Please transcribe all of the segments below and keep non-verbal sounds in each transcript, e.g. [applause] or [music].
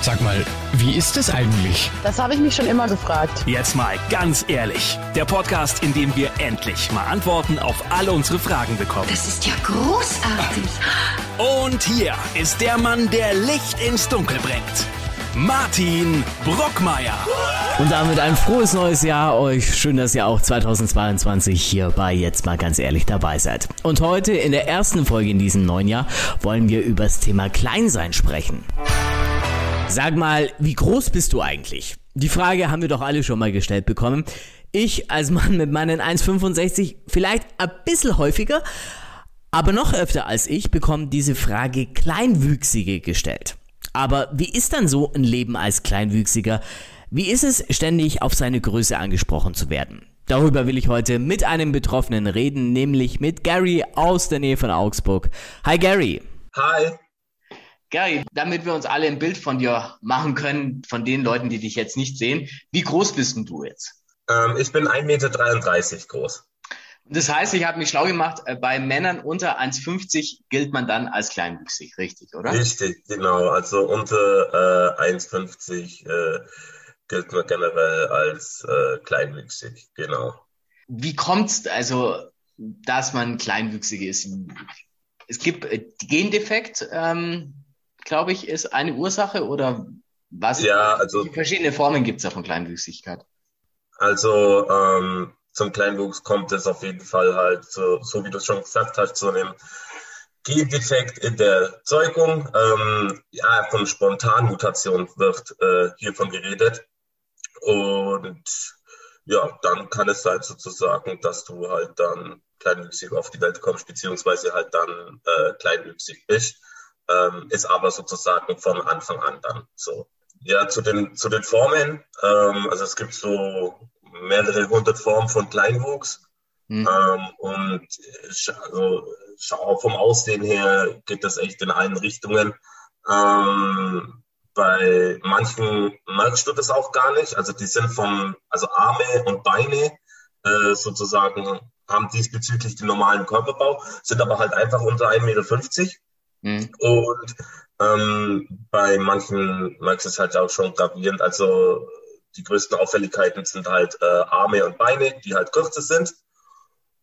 Sag mal, wie ist es eigentlich? Das habe ich mich schon immer gefragt. Jetzt mal ganz ehrlich. Der Podcast, in dem wir endlich mal Antworten auf alle unsere Fragen bekommen. Das ist ja großartig. Und hier ist der Mann, der Licht ins Dunkel bringt. Martin Brockmeier. Und damit ein frohes neues Jahr euch. Schön, dass ihr auch 2022 hier bei Jetzt mal ganz ehrlich dabei seid. Und heute in der ersten Folge in diesem neuen Jahr wollen wir über das Thema Kleinsein sprechen. Sag mal, wie groß bist du eigentlich? Die Frage haben wir doch alle schon mal gestellt bekommen. Ich als Mann mit meinen 1,65 vielleicht ein bisschen häufiger, aber noch öfter als ich bekommen diese Frage Kleinwüchsige gestellt. Aber wie ist dann so ein Leben als Kleinwüchsiger? Wie ist es, ständig auf seine Größe angesprochen zu werden? Darüber will ich heute mit einem Betroffenen reden, nämlich mit Gary aus der Nähe von Augsburg. Hi Gary. Hi. Gary, damit wir uns alle ein Bild von dir machen können, von den Leuten, die dich jetzt nicht sehen, wie groß bist denn du jetzt? Ähm, ich bin 1,33 Meter groß. Das heißt, ich habe mich schlau gemacht, äh, bei Männern unter 1,50 gilt man dann als kleinwüchsig, richtig, oder? Richtig, genau. Also unter äh, 1,50 äh, gilt man generell als äh, kleinwüchsig, genau. Wie kommt es also, dass man kleinwüchsig ist? Es gibt äh, Gendefekt, ähm, glaube ich, ist eine Ursache oder was? Ja, also. Verschiedene Formen gibt es ja von Kleinwüchsigkeit. Also ähm, zum Kleinwuchs kommt es auf jeden Fall halt, so, so wie du schon gesagt hast, zu einem Gendefekt in der Zeugung. Ähm, ja, von Spontanmutation wird äh, hiervon geredet. Und ja, dann kann es sein sozusagen, dass du halt dann kleinwüchsig auf die Welt kommst, beziehungsweise halt dann äh, kleinwüchsig bist ähm, ist aber sozusagen von Anfang an dann so. Ja, zu den, zu den Formen, ähm, also es gibt so mehrere hundert Formen von Kleinwuchs. Mhm. Ähm, und also, vom Aussehen her geht das echt in allen Richtungen. Ähm, bei manchen merkst du das auch gar nicht. Also die sind von, also Arme und Beine äh, sozusagen haben diesbezüglich den normalen Körperbau, sind aber halt einfach unter 1,50 Meter. Mhm. Und ähm, bei manchen merkst du es halt auch schon gravierend. Also die größten Auffälligkeiten sind halt äh, Arme und Beine, die halt kürzer sind.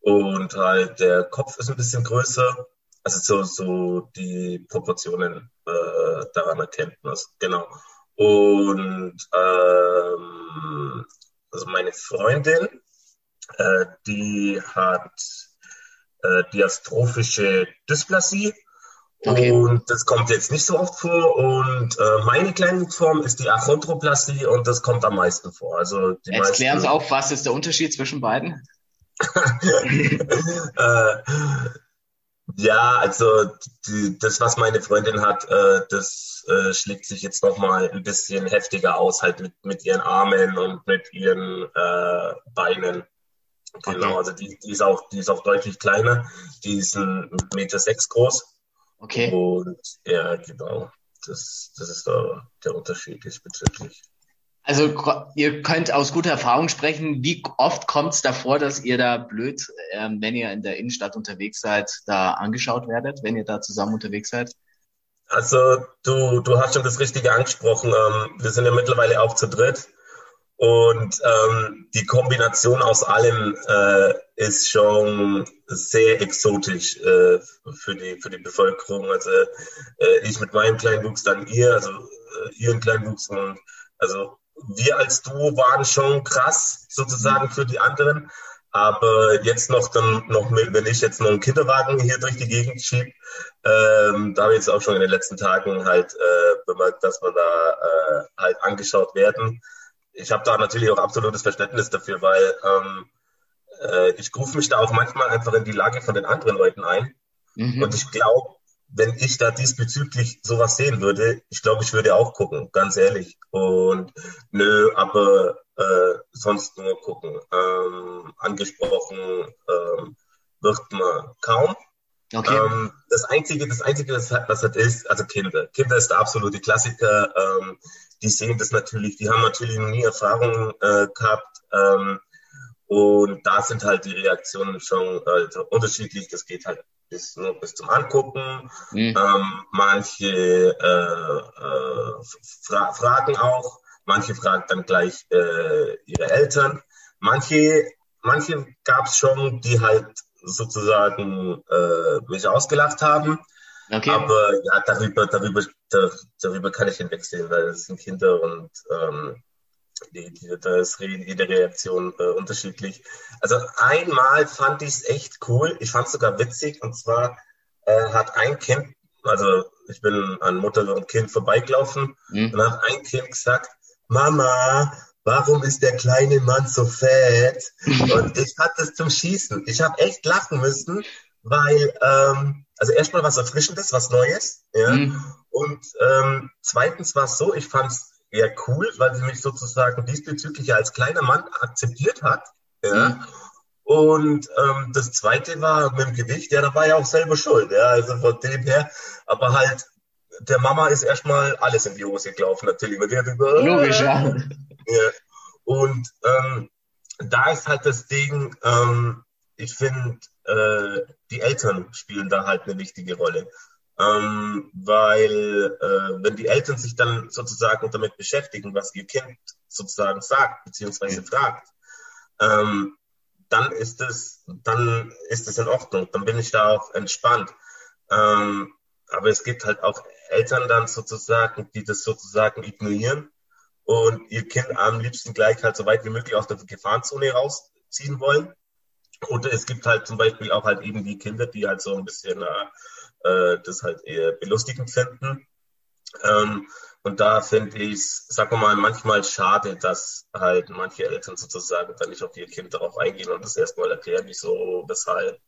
Und halt der Kopf ist ein bisschen größer. Also so, so die Proportionen äh, daran erkennt man es. Genau. Und ähm, also meine Freundin, äh, die hat äh, diastrophische Dysplasie. Okay. Und das kommt jetzt nicht so oft vor. Und äh, meine Kleinwuchsform ist die Achondroplastie und das kommt am meisten vor. Also die jetzt meisten, klären Sie auf, was ist der Unterschied zwischen beiden? [laughs] äh, ja, also die, das, was meine Freundin hat, äh, das äh, schlägt sich jetzt nochmal ein bisschen heftiger aus, halt mit, mit ihren Armen und mit ihren äh, Beinen. Genau, okay. also die, die, ist auch, die ist auch deutlich kleiner. Die ist ein Meter sechs groß. Okay. Und ja, genau. Das, das ist da der Unterschied diesbezüglich. Also ihr könnt aus guter Erfahrung sprechen. Wie oft kommt es davor, dass ihr da blöd, ähm, wenn ihr in der Innenstadt unterwegs seid, da angeschaut werdet, wenn ihr da zusammen unterwegs seid? Also du, du hast schon das Richtige angesprochen. Ähm, wir sind ja mittlerweile auch zu dritt. Und ähm, die Kombination aus allem äh, ist schon sehr exotisch äh, für, die, für die Bevölkerung. Also äh, ich mit meinem Kleinwuchs, dann ihr, also äh, ihren Kleinwuchs und also wir als Duo waren schon krass sozusagen für die anderen. Aber jetzt noch dann noch mit, wenn ich jetzt noch einen Kinderwagen hier durch die Gegend schiebe, ähm, da habe ich jetzt auch schon in den letzten Tagen halt äh, bemerkt, dass wir da äh, halt angeschaut werden ich habe da natürlich auch absolutes Verständnis dafür, weil ähm, äh, ich rufe mich da auch manchmal einfach in die Lage von den anderen Leuten ein. Mhm. Und ich glaube, wenn ich da diesbezüglich sowas sehen würde, ich glaube, ich würde auch gucken, ganz ehrlich. Und nö, aber äh, sonst nur gucken. Ähm, angesprochen ähm, wird man kaum. Okay. Ähm, das Einzige, das Einzige, was halt ist, also Kinder. Kinder ist der absolute Klassiker. Ähm, die sehen das natürlich, die haben natürlich noch nie Erfahrung äh, gehabt. Ähm, und da sind halt die Reaktionen schon also unterschiedlich. Das geht halt ist nur bis zum Angucken. Mhm. Ähm, manche äh, äh, fra fragen auch, manche fragen dann gleich äh, ihre Eltern. Manche, manche gab es schon, die halt sozusagen äh, mich ausgelacht haben. Okay. Aber ja, darüber, darüber, darüber kann ich hinwegsehen, weil es sind Kinder und ähm, die, die, da ist jede Reaktion äh, unterschiedlich. Also einmal fand ich es echt cool. Ich fand es sogar witzig. Und zwar äh, hat ein Kind, also ich bin an Mutter und Kind vorbeigelaufen mhm. und hat ein Kind gesagt, Mama, warum ist der kleine Mann so fett? und ich hatte es zum Schießen. Ich habe echt lachen müssen, weil ähm, also erstmal was Erfrischendes, was Neues. Ja? Mhm. Und ähm, zweitens war es so, ich fand es eher cool, weil sie mich sozusagen diesbezüglich als kleiner Mann akzeptiert hat. Ja. Mhm. Und ähm, das zweite war mit dem Gewicht, ja, da war ja auch selber schuld, ja, also von dem her, aber halt, der Mama ist erstmal alles in die Hose gelaufen, natürlich, weil die hat über, Logisch, ja. ja. Und ähm, da ist halt das Ding, ähm, ich finde, äh, die Eltern spielen da halt eine wichtige Rolle. Ähm, weil äh, wenn die Eltern sich dann sozusagen damit beschäftigen, was ihr Kind sozusagen sagt beziehungsweise fragt, ähm, dann ist es dann ist es in Ordnung, dann bin ich da auch entspannt. Ähm, aber es gibt halt auch Eltern dann sozusagen, die das sozusagen ignorieren und ihr Kind am liebsten gleich halt so weit wie möglich aus der Gefahrenzone rausziehen wollen. Oder es gibt halt zum Beispiel auch halt eben die Kinder, die halt so ein bisschen äh, äh, das halt eher belustigend finden. Ähm, und da finde ich es, sag mal, manchmal schade, dass halt manche Eltern sozusagen dann nicht auf ihr Kind darauf eingehen und das erstmal erklären, wieso, weshalb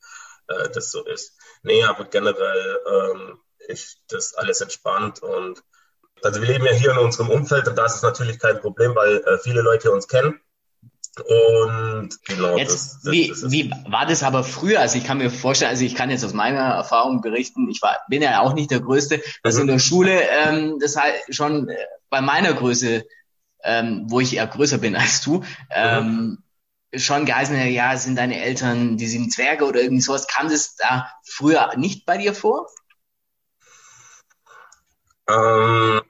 äh, das so ist. Nee, aber generell ähm, ist das alles entspannt und also wir leben ja hier in unserem Umfeld und da ist es natürlich kein Problem, weil äh, viele Leute uns kennen. Und genau. Jetzt, das, wie, das wie war das aber früher? Also ich kann mir vorstellen, also ich kann jetzt aus meiner Erfahrung berichten, ich war, bin ja auch nicht der Größte, dass mhm. in der Schule ähm, das halt schon äh, bei meiner Größe, ähm, wo ich eher größer bin als du, ähm, mhm. schon geheißen ja, sind deine Eltern, die sind Zwerge oder irgendwie sowas. Kam das da früher nicht bei dir vor? Ähm,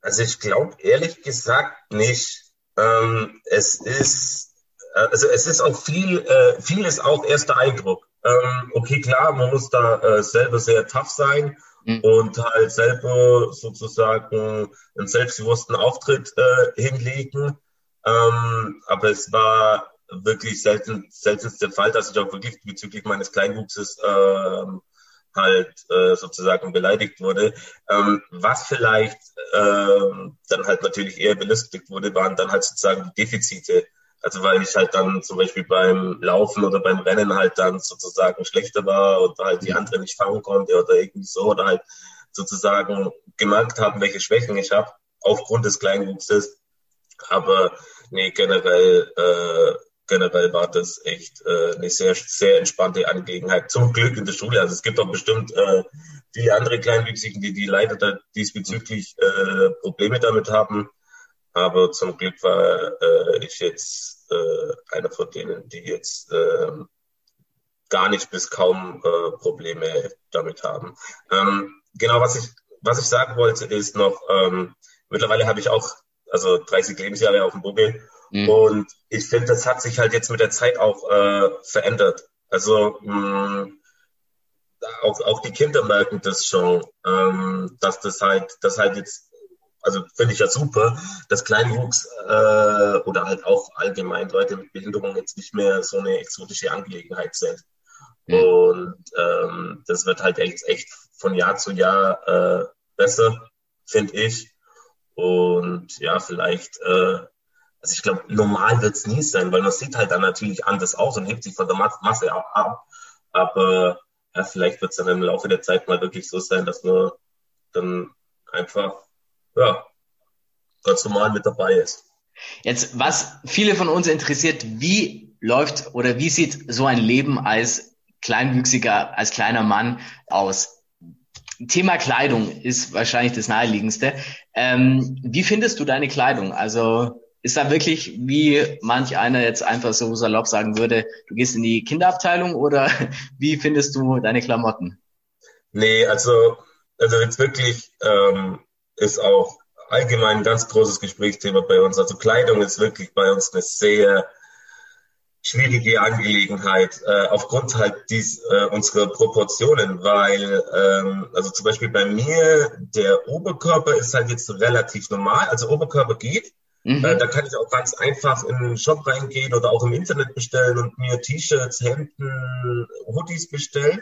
also ich glaube ehrlich gesagt nicht. Ähm, es ist, äh, also es ist auch viel, äh, vieles auch erster Eindruck. Ähm, okay, klar, man muss da äh, selber sehr tough sein mhm. und halt selber sozusagen einen selbstbewussten Auftritt äh, hinlegen. Ähm, aber es war wirklich selten, seltenste Fall, dass ich auch wirklich bezüglich meines Kleinwuchses ähm, halt äh, sozusagen beleidigt wurde. Ähm, was vielleicht ähm, dann halt natürlich eher belustigt wurde, waren dann halt sozusagen die Defizite. Also weil ich halt dann zum Beispiel beim Laufen oder beim Rennen halt dann sozusagen schlechter war oder halt die andere nicht fangen konnte oder irgendwie so oder halt sozusagen gemerkt haben, welche Schwächen ich habe aufgrund des Kleinwuchses. Aber nee, generell äh, generell war das echt äh, eine sehr, sehr entspannte Angelegenheit. Zum Glück in der Schule. Also es gibt auch bestimmt äh, viele andere Kleinwüchsigen, die, die leider da diesbezüglich äh, Probleme damit haben. Aber zum Glück war äh, ich jetzt äh, einer von denen, die jetzt äh, gar nicht bis kaum äh, Probleme damit haben. Ähm, genau, was ich, was ich sagen wollte, ist noch, ähm, mittlerweile habe ich auch also 30 Lebensjahre auf dem Buckel Mhm. Und ich finde, das hat sich halt jetzt mit der Zeit auch äh, verändert. Also mh, auch, auch die Kinder merken das schon, ähm, dass das halt, das halt jetzt, also finde ich ja super, dass Kleinwuchs äh, oder halt auch allgemein Leute mit Behinderung jetzt nicht mehr so eine exotische Angelegenheit sind. Mhm. Und ähm, das wird halt echt, echt von Jahr zu Jahr äh, besser, finde ich. Und ja, vielleicht äh, also ich glaube, normal wird es nie sein, weil man sieht halt dann natürlich anders aus und hebt sich von der Masse ab. Aber ja, vielleicht wird es dann im Laufe der Zeit mal wirklich so sein, dass man dann einfach ja, ganz normal mit dabei ist. Jetzt, was viele von uns interessiert, wie läuft oder wie sieht so ein Leben als kleinwüchsiger, als kleiner Mann aus? Thema Kleidung ist wahrscheinlich das naheliegendste. Ähm, wie findest du deine Kleidung? Also ist da wirklich, wie manch einer jetzt einfach so salopp sagen würde, du gehst in die Kinderabteilung oder [laughs] wie findest du deine Klamotten? Nee, also, also jetzt wirklich ähm, ist auch allgemein ein ganz großes Gesprächsthema bei uns. Also Kleidung ist wirklich bei uns eine sehr schwierige Angelegenheit äh, aufgrund halt dies, äh, unserer Proportionen, weil ähm, also zum Beispiel bei mir der Oberkörper ist halt jetzt relativ normal, also Oberkörper geht. Mhm. Äh, da kann ich auch ganz einfach in den Shop reingehen oder auch im Internet bestellen und mir T-Shirts, Hemden, Hoodies bestellen.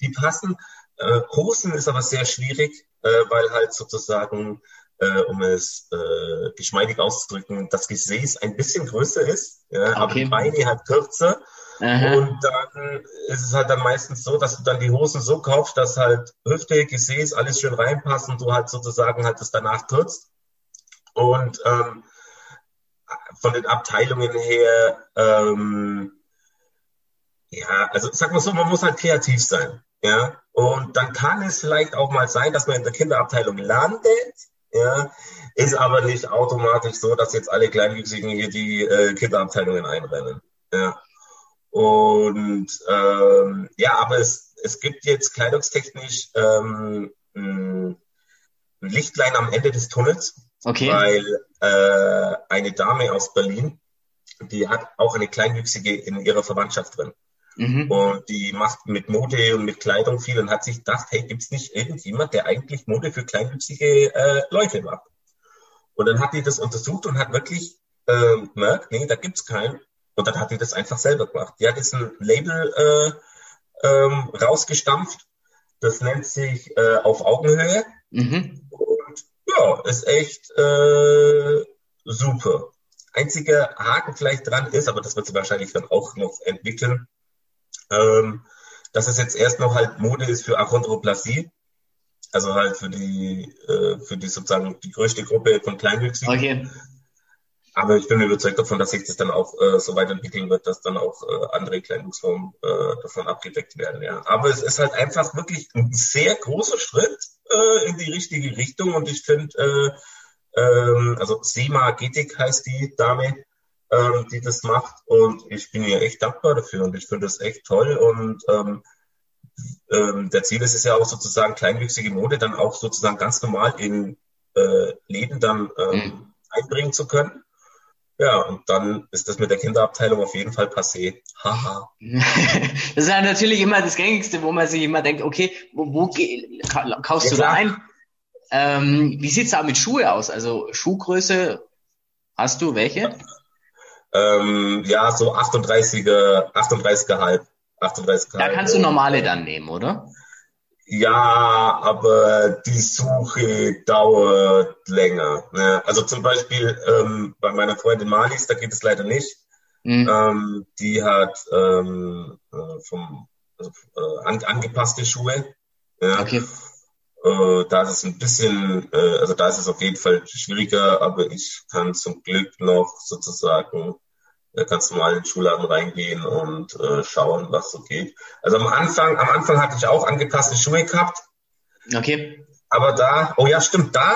Die passen. Äh, Hosen ist aber sehr schwierig, äh, weil halt sozusagen äh, um es äh, geschmeidig auszudrücken, das Gesäß ein bisschen größer ist, ja, okay. aber die Beine halt kürzer. Aha. Und dann ist es halt dann meistens so, dass du dann die Hosen so kaufst, dass halt Hüfte, Gesäß, alles schön reinpasst und du halt sozusagen halt das danach kürzt. Und ähm, von den Abteilungen her, ähm, ja, also sag mal so, man muss halt kreativ sein. Ja, und dann kann es vielleicht auch mal sein, dass man in der Kinderabteilung landet, ja, ist aber nicht automatisch so, dass jetzt alle Kleinwüchsigen hier die äh, Kinderabteilungen einrennen. Ja. Und ähm, ja, aber es, es gibt jetzt kleidungstechnisch ähm, ein Lichtlein am Ende des Tunnels, okay. weil äh, eine Dame aus Berlin, die hat auch eine Kleinwüchsige in ihrer Verwandtschaft drin. Mhm. Und die macht mit Mode und mit Kleidung viel und hat sich gedacht, hey, gibt's nicht irgendjemand, der eigentlich Mode für kleinwüchsige äh, Leute macht? Und dann hat die das untersucht und hat wirklich äh, gemerkt, nee, da gibt's keinen. Und dann hat die das einfach selber gemacht. Die hat jetzt ein Label äh, ähm, rausgestampft. Das nennt sich äh, Auf Augenhöhe. Mhm. Ja, ist echt äh, super. Einziger Haken vielleicht dran ist, aber das wird sie wahrscheinlich dann auch noch entwickeln, ähm, dass es jetzt erst noch halt Mode ist für Achondroplasie. Also halt für die, äh, für die sozusagen die größte Gruppe von Kleinwüchsigen. Okay. Aber ich bin überzeugt davon, dass sich das dann auch äh, so weiterentwickeln wird, dass dann auch äh, andere Kleinwuchsformen äh, davon abgedeckt werden. Ja. Aber es ist halt einfach wirklich ein sehr großer Schritt äh, in die richtige Richtung und ich finde, äh, ähm, also Sema Getik heißt die Dame, ähm, die das macht. Und ich bin ihr echt dankbar dafür und ich finde das echt toll. Und ähm, ähm, der Ziel ist es ja auch sozusagen kleinwüchsige Mode dann auch sozusagen ganz normal in äh, Läden dann ähm, mhm. einbringen zu können. Ja, und dann ist das mit der Kinderabteilung auf jeden Fall passé. Haha. [laughs] das ist ja natürlich immer das Gängigste, wo man sich immer denkt, okay, wo, wo kaufst ja, du da ein? Ähm, wie sieht's da mit Schuhe aus? Also Schuhgröße, hast du welche? Ähm, ja, so 38er, 38,5. 38 da kannst du normale dann nehmen, oder? Ja, aber die Suche dauert länger. Ne? Also zum Beispiel ähm, bei meiner Freundin Malis, da geht es leider nicht. Mhm. Ähm, die hat ähm, äh, vom, also, äh, an, angepasste Schuhe. Ja? Okay. Äh, da ist es ein bisschen, äh, also da ist es auf jeden Fall schwieriger, aber ich kann zum Glück noch sozusagen da kannst du mal in den Schulladen reingehen und äh, schauen, was so geht. Also am Anfang, am Anfang hatte ich auch angepasste Schuhe gehabt. Okay. Aber da, oh ja, stimmt, da,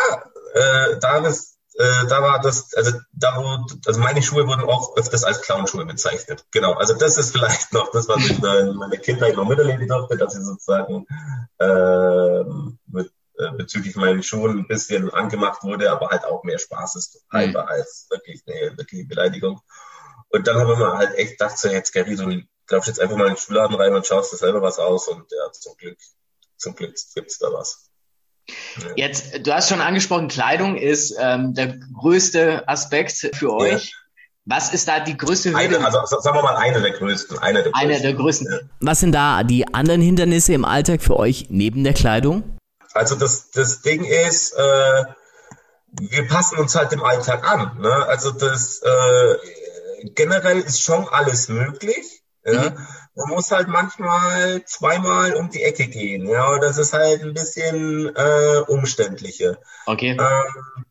äh, da ist, äh, da war das, also da wo, also meine Schuhe wurden auch öfters als Clownschuhe bezeichnet. Genau. Also das ist vielleicht noch das, was ich in meiner Kindheit noch miterleben durfte, dass ich sozusagen äh, mit, bezüglich meinen Schuhen ein bisschen angemacht wurde, aber halt auch mehr Spaß ist mhm. als wirklich eine wirkliche Beleidigung. Und dann haben wir halt echt gedacht, so jetzt Gary, du glaubst jetzt einfach mal in den Schulladen rein und schaust dir selber was aus und ja, zum Glück, zum Glück gibt's da was. Ja. Jetzt, du hast schon angesprochen, Kleidung ist ähm, der größte Aspekt für euch. Ja. Was ist da die größte Hürde? Eine, also sagen wir mal eine der größten. Eine der größten. Eine der größten. Ja. Was sind da die anderen Hindernisse im Alltag für euch neben der Kleidung? Also das, das Ding ist, äh, wir passen uns halt dem Alltag an. Ne? Also das äh, generell ist schon alles möglich. Ja. Mhm. Man muss halt manchmal zweimal um die Ecke gehen. Ja, das ist halt ein bisschen äh, umständlicher. Okay. Ähm,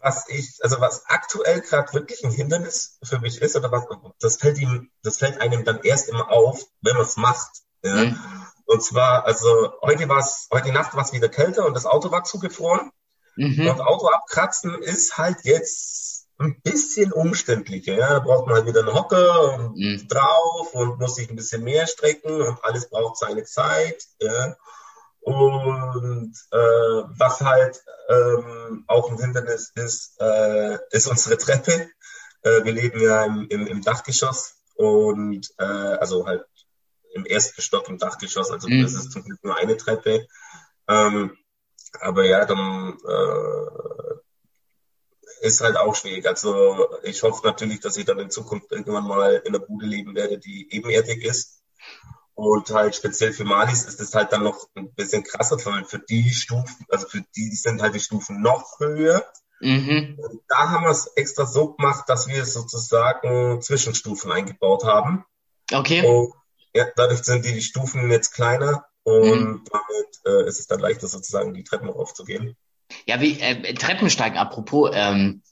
was ich, also was aktuell gerade wirklich ein Hindernis für mich ist, oder was, das fällt ihm, das fällt einem dann erst immer auf, wenn man es macht. Ja. Mhm. Und zwar, also heute war es, heute Nacht war es wieder kälter und das Auto war zugefroren. Mhm. Und Auto abkratzen ist halt jetzt ein bisschen umständlicher. Ja? Da braucht man halt wieder einen Hocker und Mhm. drauf und muss sich ein bisschen mehr strecken und alles braucht seine Zeit. Ja? Und äh, was halt ähm, auch ein Hindernis ist, äh, ist unsere Treppe. Äh, wir leben ja im, im, im Dachgeschoss und äh, also halt im ersten Stock im Dachgeschoss, also Mhm. das ist zum Glück nur eine Treppe. Ähm, aber ja, dann äh, ist halt auch schwierig. Also ich hoffe natürlich, dass ich dann in Zukunft irgendwann mal in einer Bude leben werde, die ebenerdig ist. Und halt speziell für Malis ist es halt dann noch ein bisschen krasser, weil für die Stufen, also für die sind halt die Stufen noch höher. Mhm. Und da haben wir es extra so gemacht, dass wir sozusagen Zwischenstufen eingebaut haben. Okay. Und ja, dadurch sind die Stufen jetzt kleiner und damit äh, ist es dann leichter sozusagen die Treppen aufzugehen. Ja, wie äh, Treppensteigen, apropos, ähm,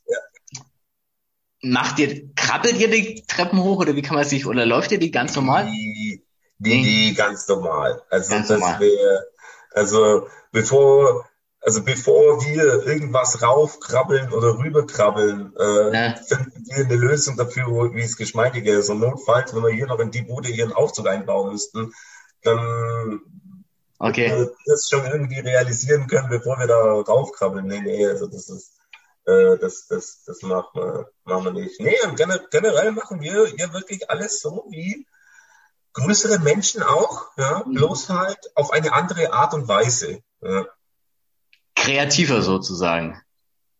macht ihr, krabbelt ihr die Treppen hoch oder wie kann man sich, oder läuft ihr die ganz normal? Die, die, die ganz normal. Also Ganz das normal. wäre, also bevor, also bevor wir irgendwas raufkrabbeln oder rüberkrabbeln, äh, Ja. finden wir eine Lösung dafür, wie es geschmeidiger ist. Und notfalls, wenn wir hier noch in die Bude hier einen Aufzug einbauen müssten, dann Okay. äh, das schon irgendwie realisieren können, bevor wir da raufkrabbeln. Nee, nee, also das ist, äh, das, das, das machen wir, machen wir nicht. Nee, generell machen wir hier wirklich alles so wie größere Menschen auch, ja, Mhm. bloß halt auf eine andere Art und Weise. Ja, Kreativer sozusagen.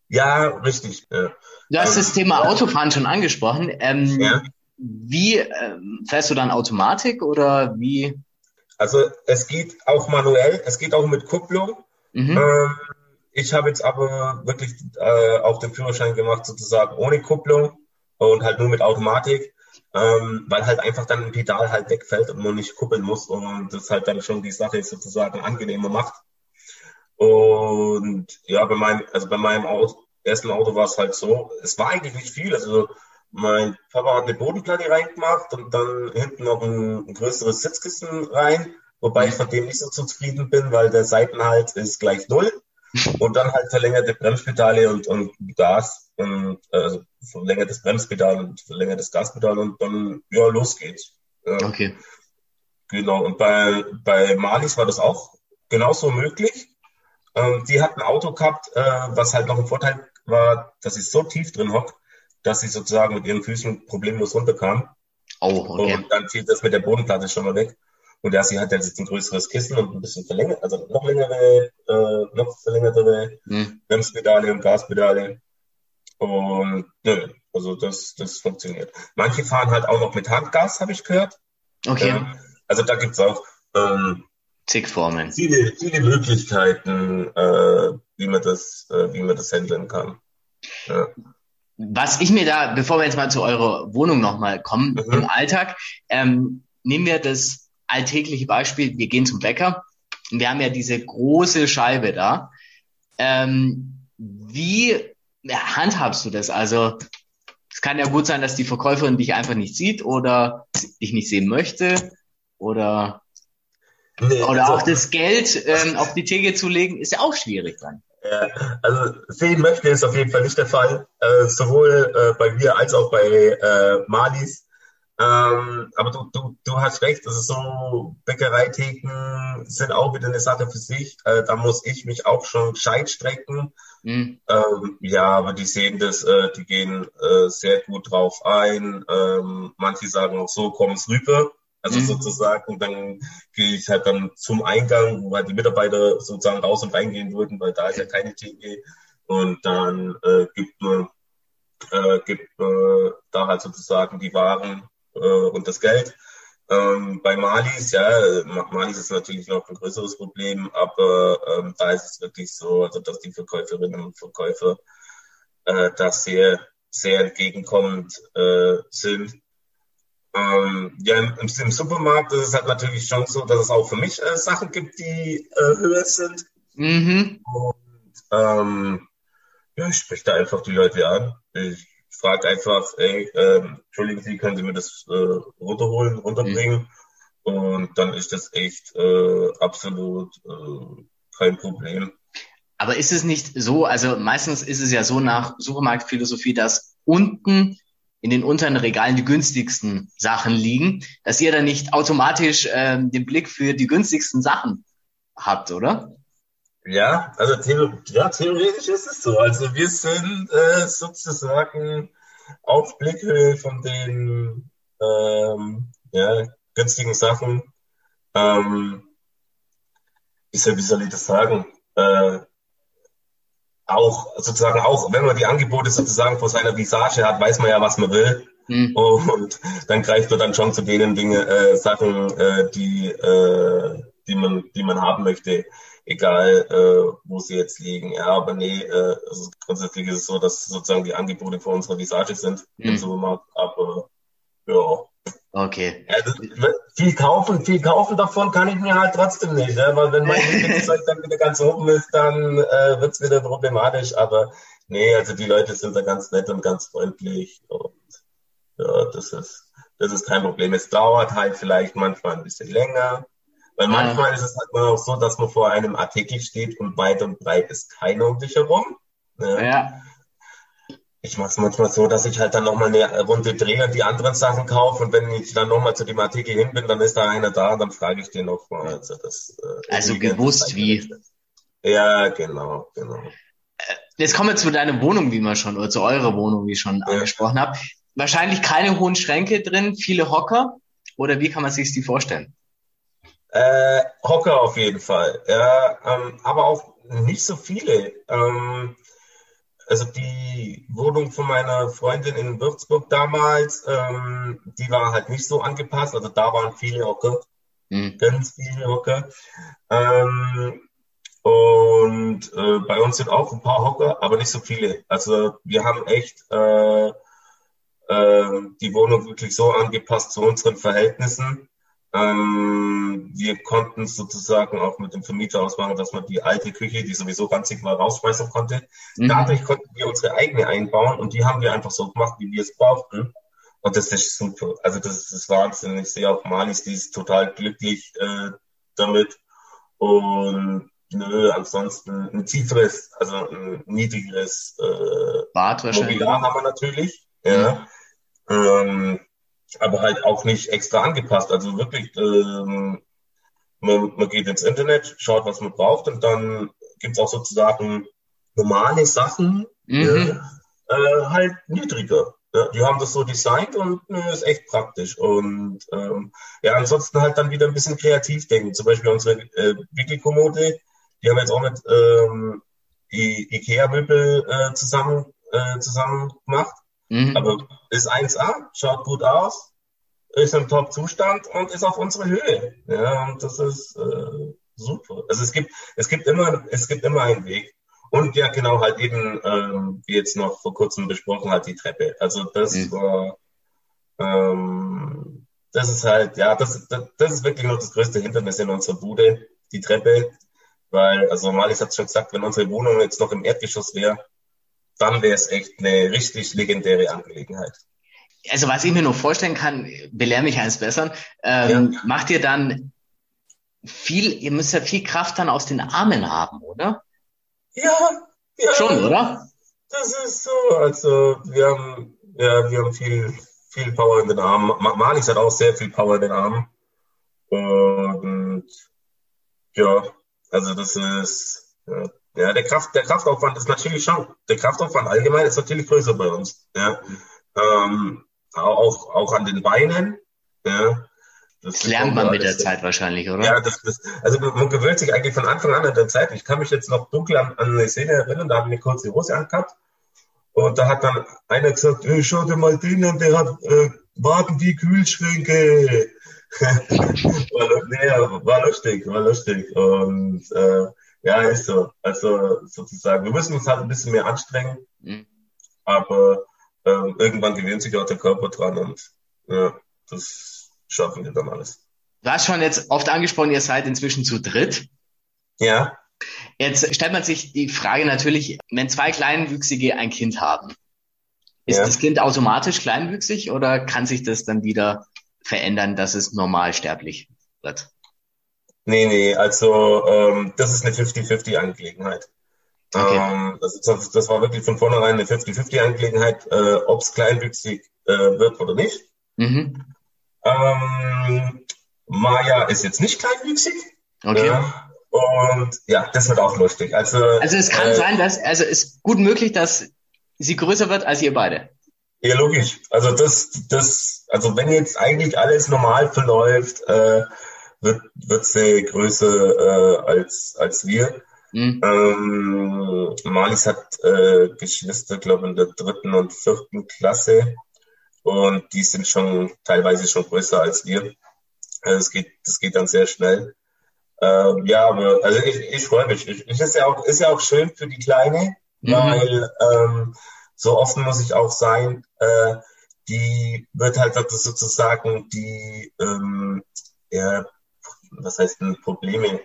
ja richtig. Ja. Du hast Ähm, das Thema Autofahren schon angesprochen. Ähm, Ja. Wie ähm, fährst du dann Automatik oder wie? Also es geht auch manuell, es geht auch mit Kupplung. Mhm. Ähm, ich habe jetzt aber wirklich äh, auch den Führerschein gemacht, sozusagen ohne Kupplung und halt nur mit Automatik, ähm, weil halt einfach dann ein Pedal halt wegfällt und man nicht kuppeln muss und das halt dann schon die Sache sozusagen angenehmer macht. Und ja, bei meinem, also bei meinem Auto, ersten Auto war es halt so, es war eigentlich nicht viel. Also mein Papa hat eine Bodenplatte reingemacht und dann hinten noch ein, ein größeres Sitzkissen rein, wobei ich von dem nicht so zufrieden bin, weil der Seitenhalt ist gleich null. Und dann halt verlängerte Bremspedale und, und Gas und also verlängertes Bremspedal und verlängertes Gaspedal und dann, ja, los geht's. Okay. Genau, und bei, bei Malis war das auch genauso möglich. Ähm, die hat ein Auto gehabt, äh, was halt noch ein Vorteil war, dass ich so tief drin hock, dass sie sozusagen mit ihren Füßen problemlos runterkam. Oh, okay. Und dann fiel das mit der Bodenplatte schon mal weg. Und ja, sie hat jetzt ein größeres Kissen und ein bisschen verlängert, also noch längere, äh, noch verlängertere Hm. Bremspedale und Gaspedale. Und nö, also das, das funktioniert. Manche fahren halt auch noch mit Handgas, habe ich gehört. Okay. Ähm, also da gibt's auch ähm, Zig Formen. viele, viele Möglichkeiten, äh, wie man das, äh, wie man das handeln kann. Ja. Was ich mir da, bevor wir jetzt mal zu eurer Wohnung nochmal kommen, Mhm. im Alltag, ähm, nehmen wir das alltägliche Beispiel, wir gehen zum Bäcker und wir haben ja diese große Scheibe da. Ähm, wie handhabst du das? Also es kann ja gut sein, dass die Verkäuferin dich einfach nicht sieht oder dich nicht sehen möchte oder Nee, oder also, auch das Geld ähm, auf die Theke zu legen, ist ja auch schwierig dann. Ja, also sehen möchte ist auf jeden Fall nicht der Fall, äh, sowohl äh, bei mir als auch bei äh, Malis. Ähm, aber du, du, du hast recht, also so Bäckereitheken sind auch wieder eine Sache für sich. Äh, da muss ich mich auch schon gescheit strecken. Hm. Ähm, ja, aber die sehen das, äh, die gehen äh, sehr gut drauf ein. Ähm, manche sagen auch so, komm's rüber. Also Mhm. sozusagen, dann gehe ich halt dann zum Eingang, wo halt die Mitarbeiter sozusagen raus und reingehen würden, weil da ist ja keine Theke. Und dann äh, gibt man äh, gibt äh, da halt sozusagen die Waren äh, und das Geld. Ähm, bei Malis, ja, Ma- Malis ist natürlich noch ein größeres Problem, aber ähm, da ist es wirklich so, also dass die Verkäuferinnen und Verkäufer äh, da sehr, sehr entgegenkommend äh, sind. Ähm, ja, im, im Supermarkt ist es halt natürlich schon so, dass es auch für mich äh, Sachen gibt, die äh, höher sind. Mhm. Ähm, ja, ich spreche da einfach die Leute an. Ich frage einfach, ey, ähm, entschuldigen Sie, können Sie mir das äh, runterholen, runterbringen? Und dann ist das echt äh, absolut äh, kein Problem. Aber ist es nicht so, also meistens ist es ja so nach Supermarktphilosophie, dass unten in den unteren Regalen die günstigsten Sachen liegen, dass ihr dann nicht automatisch ähm, den Blick für die günstigsten Sachen habt, oder? Ja, also theor ja, theoretisch ist es so. Also wir sind äh, sozusagen auf Blickhöhe von den ähm, ja, günstigen Sachen. Ähm, wie, soll, wie soll ich das sagen? Äh, auch sozusagen auch, wenn man die Angebote sozusagen vor seiner Visage hat, weiß man ja, was man will. Mhm. Und dann greift man dann schon zu denen Dinge, äh, Sachen, äh, die, äh, die man, die man haben möchte, egal äh, wo sie jetzt liegen. Ja, aber nee, äh, also grundsätzlich ist es so, dass sozusagen die Angebote vor unserer Visage sind mhm. im Supermarkt. Aber ja, Okay. Also, viel kaufen, viel kaufen davon kann ich mir halt trotzdem nicht, ja? weil wenn mein [laughs] Lieblingszeug dann wieder ganz oben ist, dann äh, wird es wieder problematisch. Aber nee, also die Leute sind da ganz nett und ganz freundlich und ja, das ist, das ist kein Problem. Es dauert halt vielleicht manchmal ein bisschen länger, weil manchmal ja. ist es halt mal auch so, dass man vor einem Artikel steht und weit und breit ist keiner um dich herum. Ne? Ja ich mache es manchmal so, dass ich halt dann nochmal eine Runde drehe und die anderen Sachen kaufe und wenn ich dann nochmal zu dem Artikel hin bin, dann ist da einer da und dann frage ich den nochmal. Also, das, äh, also gewusst wie. Ja, genau, genau. Äh, jetzt kommen wir zu deiner Wohnung, wie man schon, oder zu eurer Wohnung, wie ich schon ja. angesprochen habe. Wahrscheinlich keine hohen Schränke drin, viele Hocker, oder wie kann man sich die vorstellen? Äh, Hocker auf jeden Fall, ja, ähm, aber auch nicht so viele. Ähm, also die Wohnung von meiner Freundin in Würzburg damals, ähm, die war halt nicht so angepasst. Also da waren viele Hocker, mhm. ganz viele Hocker. Ähm, und äh, bei uns sind auch ein paar Hocker, aber nicht so viele. Also wir haben echt äh, äh, die Wohnung wirklich so angepasst zu unseren Verhältnissen. Ähm, wir konnten sozusagen auch mit dem Vermieter ausmachen, dass man die alte Küche, die sowieso ranzig war, rausschmeißen konnte. Mhm. Dadurch konnten wir unsere eigene einbauen und die haben wir einfach so gemacht, wie wir es brauchten. Und das ist super. Also das ist Wahnsinn. Ich sehe auch Malis, die ist total glücklich äh, damit. Und nö, ansonsten ein tieferes, also ein niedrigeres äh, Bad wahrscheinlich. Mobiliar haben wir natürlich. Ja. Mhm. Ähm, aber halt auch nicht extra angepasst. Also wirklich, ähm, man, man geht ins Internet, schaut, was man braucht und dann gibt's auch sozusagen normale Sachen, mhm. äh, halt niedriger. Ja, die haben das so designt und äh, ist echt praktisch. Und ähm, ja, ansonsten halt dann wieder ein bisschen kreativ denken. Zum Beispiel unsere äh, Wickelkommode, die haben wir jetzt auch mit ähm, Ikea-Möbel äh, zusammen, äh, zusammen gemacht. Mhm. Aber ist 1A, schaut gut aus, ist im Top-Zustand und ist auf unsere Höhe. Ja, und das ist äh, super. Also es gibt, es gibt immer, es gibt immer einen Weg. Und ja, genau, halt eben, ähm, wie jetzt noch vor kurzem besprochen hat, die Treppe. Also das mhm. war, ähm, das ist halt, ja, das, das, das ist wirklich nur das größte Hindernis in unserer Bude, die Treppe. Weil, also Malis hat schon gesagt, wenn unsere Wohnung jetzt noch im Erdgeschoss wäre, dann wäre es echt eine richtig legendäre Angelegenheit. Also was ich mir nur vorstellen kann, belehr mich eins besser, ähm, ja. macht ihr dann viel, ihr müsst ja viel Kraft dann aus den Armen haben, oder? Ja, ja. Schon, oder? Das ist so, also wir haben, ja, wir haben viel, viel Power in den Armen. Malis hat auch sehr viel Power in den Armen. Und ja, also das ist, ja, ja, der, Kraft, der Kraftaufwand ist natürlich schon, der Kraftaufwand allgemein ist natürlich größer bei uns. Ja. Ähm, auch, auch an den Beinen. Ja. Das, das lernt man mit der Zeit wahrscheinlich, oder? Ja, das, das, also man gewöhnt sich eigentlich von Anfang an an der Zeit. Ich kann mich jetzt noch dunkel an, an eine Szene erinnern, da haben wir kurz die Hose angehabt. Und da hat dann einer gesagt, hey, schau dir mal den an, der hat äh, Waden wie Kühlschränke. [laughs] war, nee, war lustig, war lustig. Und äh, ja, ist so. Also sozusagen, wir müssen uns halt ein bisschen mehr anstrengen, mhm. aber ähm, irgendwann gewöhnt sich auch der Körper dran und ja, das schaffen wir dann alles. Du hast schon jetzt oft angesprochen, ihr seid inzwischen zu dritt. Ja. Jetzt stellt man sich die Frage natürlich, wenn zwei Kleinwüchsige ein Kind haben, ist ja. das Kind automatisch kleinwüchsig oder kann sich das dann wieder verändern, dass es normalsterblich wird? Nee, nee, also ähm, das ist eine 50-50-Angelegenheit. Okay. Ähm, das, das, das, war wirklich von vornherein eine 50-50-Angelegenheit, äh, ob es kleinwüchsig äh, wird oder nicht. Mhm. Ähm, Maya ist jetzt nicht kleinwüchsig. Okay. Ja, und ja, das wird auch lustig. Also, also es kann äh, sein, dass, also es ist gut möglich, dass sie größer wird als ihr beide. Ja, logisch. Also das, das, also wenn jetzt eigentlich alles normal verläuft, äh, wird, wird sie größer äh, als, als wir. Mhm. Ähm, Malis hat äh, Geschwister, glaube ich, in der dritten und vierten Klasse. Und die sind schon teilweise schon größer als wir. Also es geht, das geht dann sehr schnell. Ähm, ja, aber also ich, ich freue mich. Ich, ich ist ja auch ist ja auch schön für die Kleine, mhm. weil ähm, so offen muss ich auch sein. Äh, die wird halt sozusagen die ähm, ja, was heißt Probleme?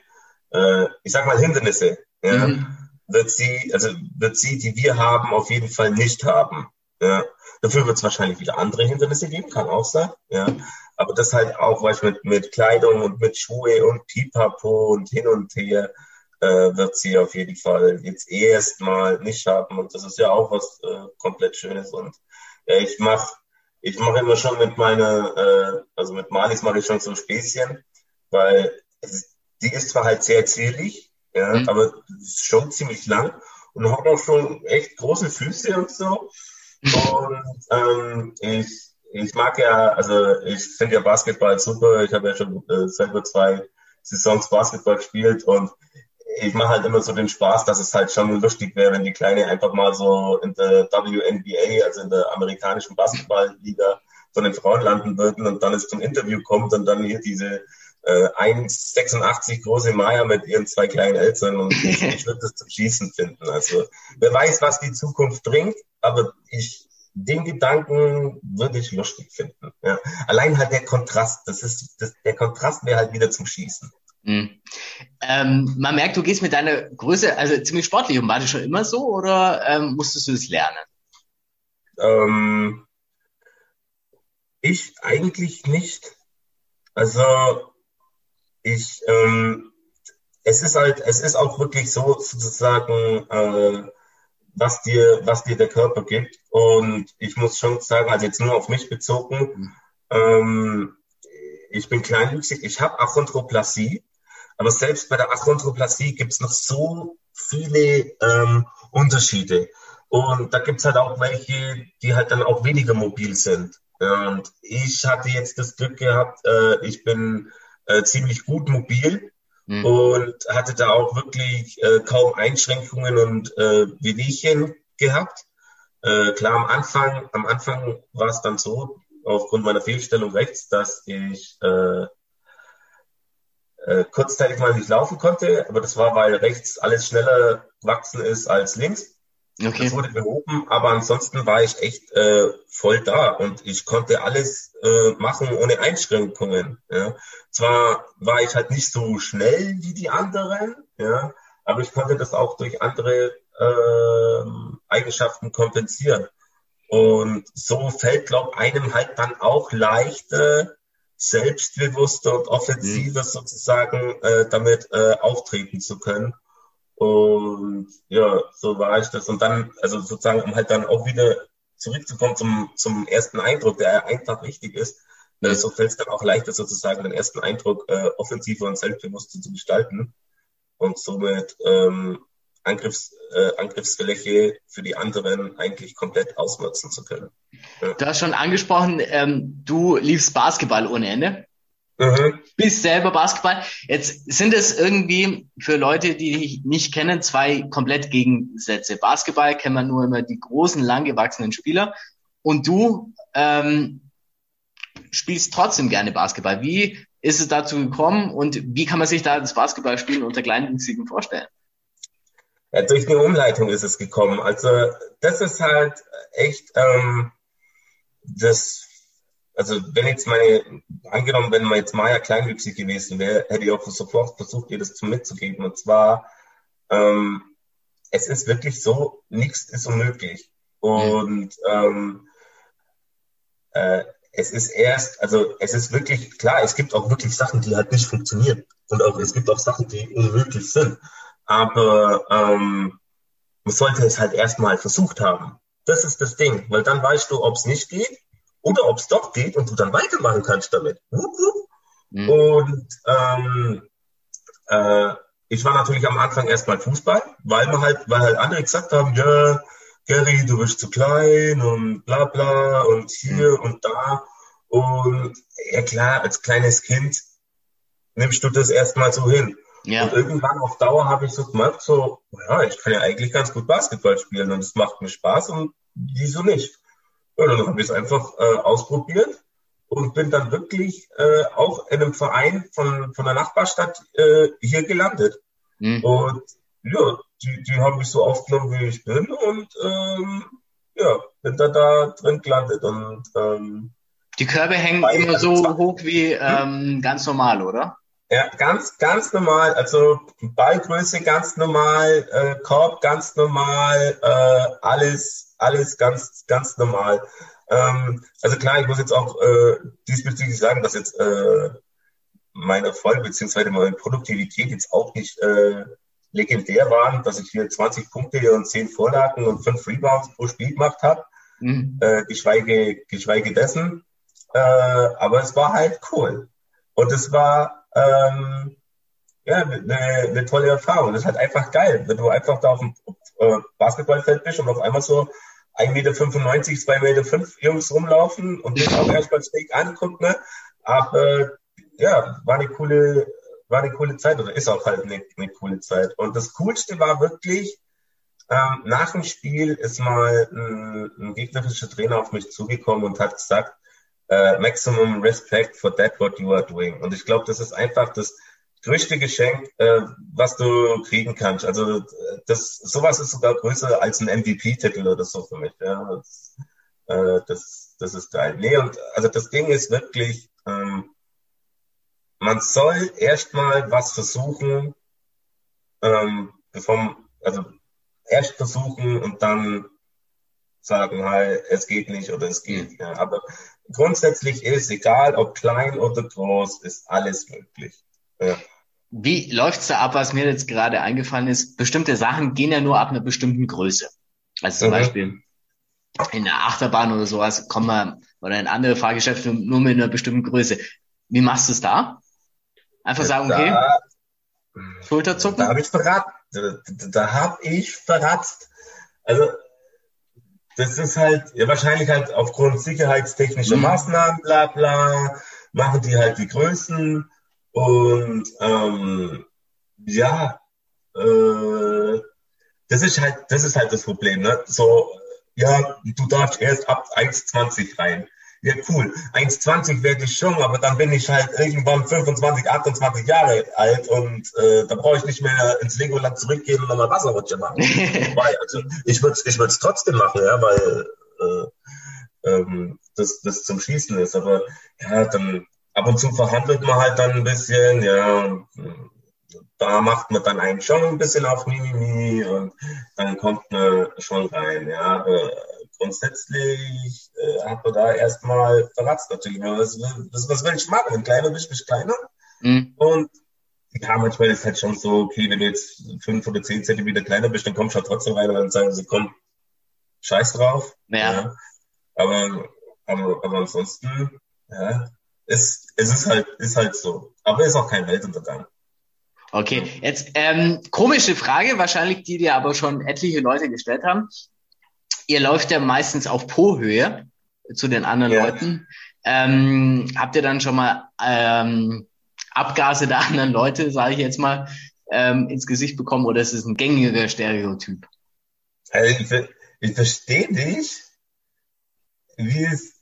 Äh, ich sag mal Hindernisse. Ja, mhm. Wird sie, also wird sie, die wir haben, auf jeden Fall nicht haben. Ja. Dafür wird es wahrscheinlich wieder andere Hindernisse geben, kann auch sein. Ja. Aber das halt auch, was mit, mit Kleidung und mit Schuhe und Pipapo und hin und her äh, wird sie auf jeden Fall jetzt erstmal nicht haben. Und das ist ja auch was äh, komplett Schönes. Und ja, ich mache ich mache immer schon mit meiner, äh, also mit Malis mache ich schon so ein Späßchen, weil die ist zwar halt sehr zierlich, ja, mhm. aber schon ziemlich lang und hat auch schon echt große Füße und so. Und ähm, ich, ich mag ja, also ich finde ja Basketball super. Ich habe ja schon äh, selber zwei Saisons Basketball gespielt und ich mache halt immer so den Spaß, dass es halt schon lustig wäre, wenn die Kleine einfach mal so in der WNBA, also in der amerikanischen Basketballliga von den Frauen landen würden und dann es zum Interview kommt und dann hier diese äh, 1,86 große Maya mit ihren zwei kleinen Eltern und ich, [laughs] ich würde das zum Schießen finden. Also wer weiß, was die Zukunft bringt, aber ich den Gedanken würde ich lustig finden. Ja. Allein halt der Kontrast, das ist das, der Kontrast wäre halt wieder zum Schießen. Mhm. Ähm, man merkt, du gehst mit deiner Größe, also ziemlich sportlich und war das schon immer so oder ähm, musstest du das lernen? Ähm, ich eigentlich nicht. Also ich, ähm, es ist halt, es ist auch wirklich so sozusagen, äh, was dir, was dir der Körper gibt. Und ich muss schon sagen, also jetzt nur auf mich bezogen, ähm, ich bin kleinwüchsig, ich habe Achondroplasie, aber selbst bei der Achondroplasie gibt es noch so viele ähm, Unterschiede. Und da gibt es halt auch welche, die halt dann auch weniger mobil sind. Und ich hatte jetzt das Glück gehabt, äh, ich bin äh, ziemlich gut mobil mhm. und hatte da auch wirklich äh, kaum Einschränkungen und äh, Wehwehchen gehabt. Äh, klar, am Anfang, am Anfang war es dann so, aufgrund meiner Fehlstellung rechts, dass ich äh, äh, kurzzeitig mal nicht laufen konnte, aber das war, weil rechts alles schneller gewachsen ist als links. Okay. Das wurde behoben, aber ansonsten war ich echt äh, voll da und ich konnte alles äh, machen ohne Einschränkungen. Ja. Zwar war ich halt nicht so schnell wie die anderen, ja, aber ich konnte das auch durch andere äh, Eigenschaften kompensieren. Und so fällt, glaub einem halt dann auch leichter, selbstbewusster und offensiver mhm. sozusagen äh, damit äh, auftreten zu können. Und ja, so war ich das. Und dann, also sozusagen, um halt dann auch wieder zurückzukommen zum, zum ersten Eindruck, der einfach wichtig ist, äh, so fällt es dann auch leichter sozusagen den ersten Eindruck äh, offensiver und selbstbewusster zu gestalten und somit ähm, Angriffs, äh, Angriffsfläche für die anderen eigentlich komplett ausnutzen zu können. Ja. Du hast schon angesprochen, ähm, du liebst Basketball ohne Ende. Mhm. Bist selber Basketball. Jetzt sind es irgendwie für Leute, die dich nicht kennen, zwei komplett Gegensätze. Basketball kennt man nur immer die großen, langgewachsenen Spieler. Und du ähm, spielst trotzdem gerne Basketball. Wie ist es dazu gekommen und wie kann man sich da das Basketballspielen unter Kleinwüchsigen vorstellen? Ja, durch eine Umleitung ist es gekommen. Also das ist halt echt ähm, das also wenn jetzt meine, angenommen, wenn man jetzt Maya kleinwüchsig gewesen wäre, hätte ich auch sofort versucht, ihr das zu mitzugeben. Und zwar, ähm, es ist wirklich so, nichts ist unmöglich. Und ähm, äh, es ist erst, also es ist wirklich klar, es gibt auch wirklich Sachen, die halt nicht funktionieren. Und auch es gibt auch Sachen, die unmöglich sind. Aber ähm, man sollte es halt erstmal versucht haben. Das ist das Ding, weil dann weißt du, ob es nicht geht oder ob es doch geht und du dann weitermachen kannst damit. Mhm. Und ähm, äh, ich war natürlich am Anfang erstmal Fußball, weil man halt, weil halt andere gesagt haben, ja, Gary, du bist zu klein und bla bla und hier mhm. und da. Und ja klar, als kleines Kind nimmst du das erstmal so hin. Ja. Und irgendwann auf Dauer habe ich so gemacht, so, ja, ich kann ja eigentlich ganz gut Basketball spielen und es macht mir Spaß und wieso nicht? Ja, dann habe ich es einfach äh, ausprobiert und bin dann wirklich äh, auch in einem Verein von, von der Nachbarstadt äh, hier gelandet. Mhm. Und ja, die, die haben mich so aufgenommen, wie ich bin und ähm, ja, bin dann da drin gelandet. Und, ähm, die Körbe hängen immer so hoch wie ähm, ganz normal, oder? Ja, ganz, ganz normal. Also Ballgröße ganz normal, äh, Korb ganz normal, äh, alles, alles ganz, ganz normal. Ähm, also klar, ich muss jetzt auch äh, diesbezüglich sagen, dass jetzt äh, mein Erfolg bzw. meine Produktivität jetzt auch nicht äh, legendär waren, dass ich hier 20 Punkte und 10 Vorlagen und 5 Rebounds pro Spiel gemacht habe. Mhm. Äh, geschweige, geschweige dessen. Äh, aber es war halt cool. Und es war ähm, ja, eine, eine tolle Erfahrung. Das ist halt einfach geil, wenn du einfach da auf dem äh, Basketballfeld bist und auf einmal so 1,95 Meter, 2,5 Meter fünf Jungs rumlaufen und den auch erstmal schräg anguckt, ne? Aber ja, war eine coole, war eine coole Zeit oder ist auch halt eine, eine coole Zeit. Und das Coolste war wirklich, ähm, nach dem Spiel ist mal ein, ein gegnerischer Trainer auf mich zugekommen und hat gesagt, äh, maximum respect for that what you are doing. Und ich glaube, das ist einfach das größte Geschenk, äh, was du kriegen kannst. Also das, sowas ist sogar größer als ein MVP-Titel oder so für mich. Ja. Das, äh, das, das ist geil. Nee, und also das Ding ist wirklich, ähm, man soll erstmal was versuchen, ähm, bevor, also erst versuchen und dann sagen, halt, es geht nicht oder es geht. Ja. Aber grundsätzlich ist, egal ob klein oder groß, ist alles möglich. Ja. Wie läuft's da ab, was mir jetzt gerade eingefallen ist? Bestimmte Sachen gehen ja nur ab einer bestimmten Größe. Also zum mhm. Beispiel in der Achterbahn oder sowas kommen wir, oder in andere Fahrgeschäfte nur mit einer bestimmten Größe. Wie machst du es da? Einfach sagen, okay, da, Schulterzucken? Da habe ich verraten. Da, da habe ich verratzt. Also das ist halt ja, wahrscheinlich halt aufgrund sicherheitstechnischer mhm. Maßnahmen, bla bla, machen die halt die Größen und ähm, ja, äh, das ist halt, das ist halt das Problem, ne? So, ja, du darfst erst ab 1,20 rein ja cool, 1,20 werde ich schon, aber dann bin ich halt irgendwann 25, 28 Jahre alt und äh, da brauche ich nicht mehr ins Legoland zurückgehen und nochmal Wasserrutsche machen. [laughs] Wobei, also ich würde es ich würd's trotzdem machen, ja, weil äh, ähm, das, das zum Schießen ist. Aber ja, dann ab und zu verhandelt man halt dann ein bisschen, ja, da macht man dann einen schon ein bisschen auf Mimimi und dann kommt man schon rein, ja. Äh, grundsätzlich äh, hat man da erstmal verratzt natürlich. Was, was, was will ich machen? Wenn kleiner bist, bist kleiner. Mhm. Und ja, manchmal ist halt schon so, okay, wenn du jetzt fünf oder zehn Zentimeter kleiner bist, dann kommst du halt trotzdem rein und dann sagen sie, komm, scheiß drauf. Ja. ja. Aber, aber, aber ansonsten, ja, es, es ist halt, ist halt so. Aber es ist auch kein Weltuntergang. Okay, jetzt ähm, komische Frage, wahrscheinlich die dir aber schon etliche Leute gestellt haben ihr läuft ja meistens auf Po-Höhe zu den anderen ja. Leuten. Ähm, habt ihr dann schon mal ähm, Abgase der anderen Leute, sage ich jetzt mal, ähm, ins Gesicht bekommen oder ist es ein gängiger Stereotyp? Also ich, ich verstehe dich, wie es,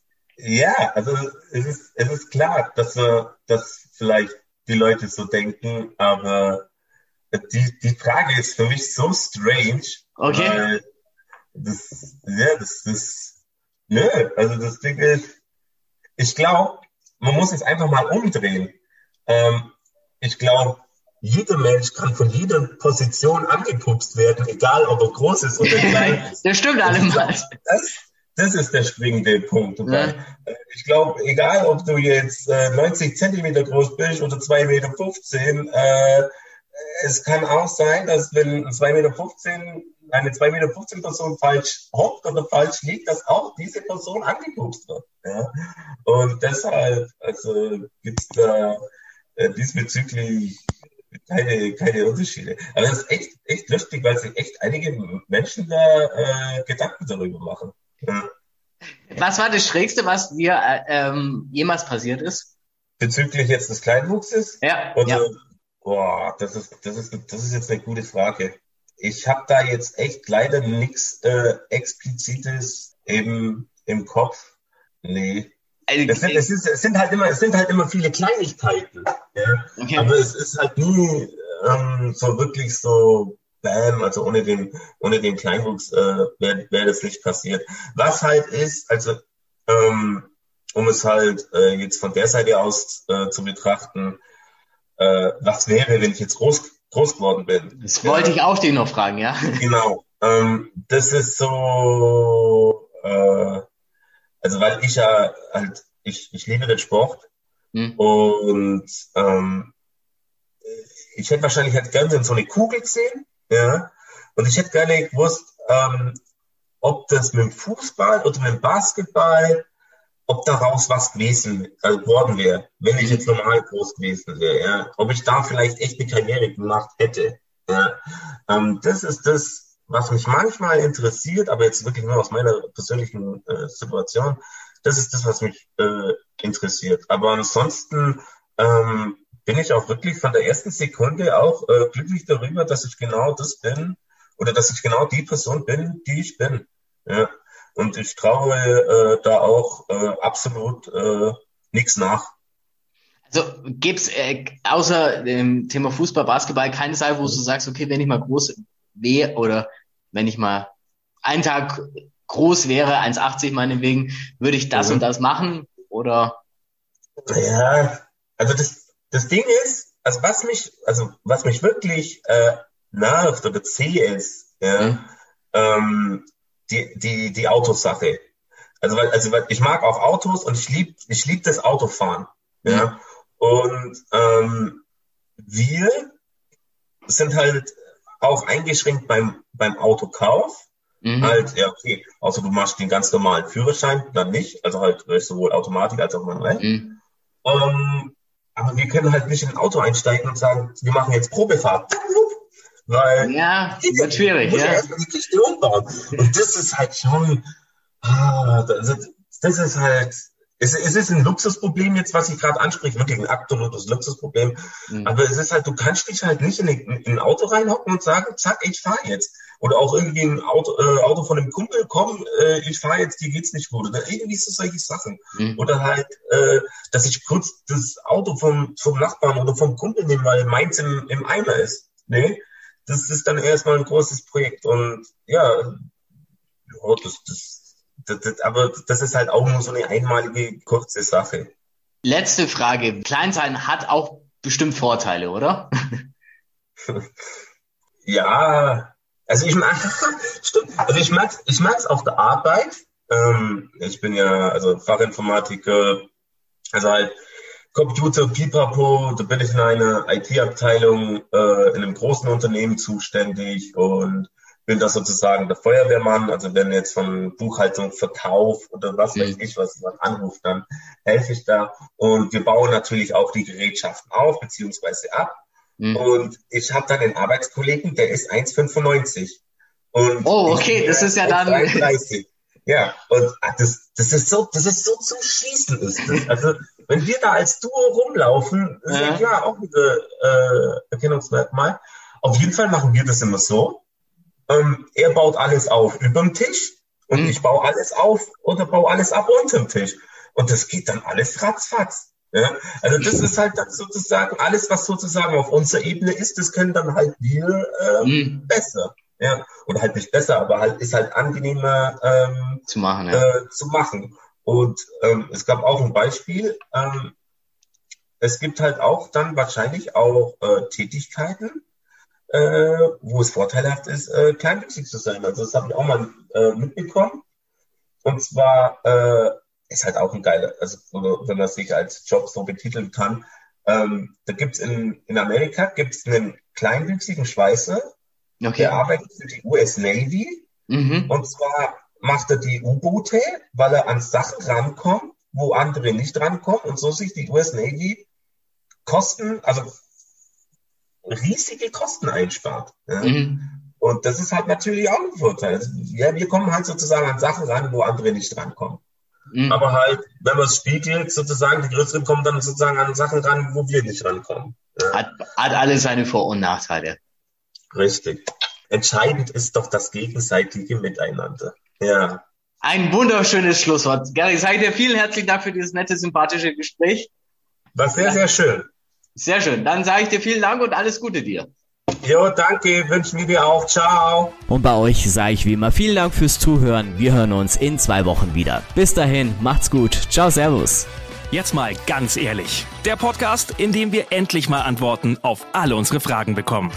ja, also es ist, es ist klar, dass, dass vielleicht die Leute so denken, aber die, die Frage ist für mich so strange, okay. weil das, ja, das, das, nö, also das Ding ist, ich glaube, man muss es einfach mal umdrehen. Ähm, ich glaube, jeder Mensch kann von jeder Position angepupst werden, egal ob er groß ist oder [laughs] klein ist. das stimmt allemal. Das, das ist der springende Punkt. Ja. Äh, ich glaube, egal ob du jetzt äh, 90 Zentimeter groß bist oder 2,15 Meter, äh, es kann auch sein, dass wenn 2,15 Meter, eine 2,15 Meter Person falsch hockt oder falsch liegt, dass auch diese Person angeguckt wird. Ja? Und deshalb, also gibt es da äh, diesbezüglich keine, keine Unterschiede. Aber das ist echt, echt lustig, weil sich echt einige Menschen da äh, Gedanken darüber machen. Was war das Schrägste, was dir äh, ähm, jemals passiert ist? Bezüglich jetzt des Kleinwuchses? Ja. Oder, ja. Boah, das ist, das ist, das ist jetzt eine gute Frage. Ich habe da jetzt echt leider nichts äh, explizites eben im Kopf. Nee. Also, Es sind, es, ist, es sind halt immer, es sind halt immer viele Kleinigkeiten. Ja? Okay. Aber es ist halt nie ähm, so wirklich so Bam, also ohne den, ohne den Kleinwuchs äh, wäre wär das nicht passiert. Was halt ist, also ähm, um es halt äh, jetzt von der Seite aus äh, zu betrachten, äh, was wäre, wenn ich jetzt groß, groß geworden bin? das wollte ich auch dich noch fragen, ja. Genau. Ähm, das ist so, äh, also weil ich ja halt, ich, ich liebe den Sport Hm. und ähm, ich hätte wahrscheinlich halt gerne so eine Kugel gesehen, ja, und ich hätte gerne gewusst, ähm, ob das mit dem Fußball oder mit dem Basketball, ob daraus was gewesen äh, geworden wäre, wenn ich jetzt normal groß gewesen wäre, ja, ob ich da vielleicht echt eine Karriere gemacht hätte, ja. Ähm, das ist das, was mich manchmal interessiert, aber jetzt wirklich nur aus meiner persönlichen äh, Situation. Das ist das, was mich äh, interessiert. Aber ansonsten ähm, bin ich auch wirklich von der ersten Sekunde auch äh, glücklich darüber, dass ich genau das bin oder dass ich genau die Person bin, die ich bin. Ja. Und ich traue äh, da auch äh, absolut äh, nichts nach. Also gibt's äh, außer dem Thema Fußball, Basketball keine Seite, wo du sagst, okay, wenn ich mal groß wäre oder wenn ich mal einen Tag groß wäre, 1,80 meinetwegen, würde ich das Mhm. und das machen oder Ja, also das, das Ding ist, also was mich, also was mich wirklich äh, nervt oder zäh ist, ja, Mhm. ähm, die, die, die Autosache. Also, weil, also weil ich mag auch Autos und ich lieb, ich lieb das Autofahren. Ja. Und ähm, wir sind halt auch eingeschränkt beim, beim Autokauf. Mhm. Halt, ja, okay. Außer du machst den ganz normalen Führerschein, dann nicht. Also halt sowohl Automatik als auch manuell. Mhm. Ähm, aber wir können halt nicht in ein Auto einsteigen und sagen, wir machen jetzt Probefahrt. [laughs] Weil Ja, wird schwierig, ja ja. erstmal die Kiste umbauen. Und das ist halt schon, ah, das, das ist halt, es, es ist ein Luxusproblem jetzt, was ich gerade anspreche, wirklich ein absolutes Luxusproblem. Mhm. Aber es ist halt, du kannst dich halt nicht in, ein- in ein Auto reinhocken und sagen, zack, ich fahre jetzt. Oder auch irgendwie ein Auto, äh, Auto von einem Kumpel, komm, äh, ich fahre jetzt, dir geht's nicht gut. Oder irgendwie so solche Sachen. Mhm. Oder halt, äh, dass ich kurz das Auto vom, vom Nachbarn oder vom Kumpel nehme, weil meins im, im Eimer ist. Nee, das ist dann erstmal ein großes Projekt. Und ja, ja das, das, das, das, aber das ist halt auch nur so eine einmalige, kurze Sache. Letzte Frage. Klein sein hat auch bestimmt Vorteile, oder? [laughs] Ja, also ich mag, [laughs] stimmt, also ich mag's, ich mag's auf der Arbeit. Ähm, ich bin ja also Fachinformatiker, also halt Computer, Pipapo, da bin ich in einer IT-Abteilung äh, in einem großen Unternehmen zuständig und bin da sozusagen der Feuerwehrmann. Also wenn jetzt von Buchhaltung, Verkauf oder was weiß ich, was jemand anruft, dann helfe ich da. Und wir bauen natürlich auch die Gerätschaften auf beziehungsweise ab. Mhm. Und ich habe dann einen Arbeitskollegen, der ist 1,95. Und Oh, okay, das ist ja dann- 1,33. Ja, und ah, das, das ist so, das ist so zum Schießen ist das. Also, wenn wir da als Duo rumlaufen, ist ja Ja. klar auch wieder äh, Erkennungsmerkmal. Auf jeden Fall machen wir das immer so. Ähm, er baut alles auf überm Tisch und Mhm. ich baue alles auf oder baue alles ab unterm Tisch. Und das geht dann alles ratzfatz. Ja? Also das ist halt dann sozusagen alles, was sozusagen auf unserer Ebene ist, das können dann halt wir äh, Mhm. besser. Ja, oder halt nicht besser, aber halt ist halt angenehmer ähm, Zu machen, ja. äh, zu machen. Und ähm, es gab auch ein Beispiel. Ähm, es gibt halt auch dann wahrscheinlich auch äh, Tätigkeiten, äh, wo es vorteilhaft ist, äh, kleinwüchsig zu sein. Also das habe ich auch mal äh, mitbekommen. Und zwar äh, ist halt auch ein geiler, also wenn man sich als Job so betiteln kann, Ähm, da gibt's in, in Amerika gibt's einen kleinwüchsigen Schweißer, Okay. der arbeitet für die US Navy. Mhm. Und zwar macht er die U-Boote, weil er an Sachen rankommt, wo andere nicht rankommen und so sich die US Navy Kosten, also riesige Kosten einspart. Ja? Mhm. Und das ist halt natürlich auch ein Vorteil. Also, Ja, wir kommen halt sozusagen an Sachen ran, wo andere nicht rankommen. Mhm. Aber halt, wenn man es spiegelt, sozusagen, die Größeren kommen dann sozusagen an Sachen ran, wo wir nicht rankommen. Ja, Hat, hat alles seine Vor- und Nachteile. richtig. Entscheidend ist doch das gegenseitige Miteinander. Ja. Ein wunderschönes Schlusswort. Gary, ich sage dir vielen herzlichen Dank für dieses nette, sympathische Gespräch. War sehr, sehr schön. Sehr schön. Dann sage ich dir vielen Dank und alles Gute dir. Jo, danke, wünschen wir dir auch. Ciao. Und bei euch sage ich wie immer vielen Dank fürs Zuhören. Wir hören uns in zwei Wochen wieder. Bis dahin, macht's gut. Ciao, Servus. Jetzt mal ganz ehrlich. Der Podcast, in dem wir endlich mal Antworten auf alle unsere Fragen bekommen.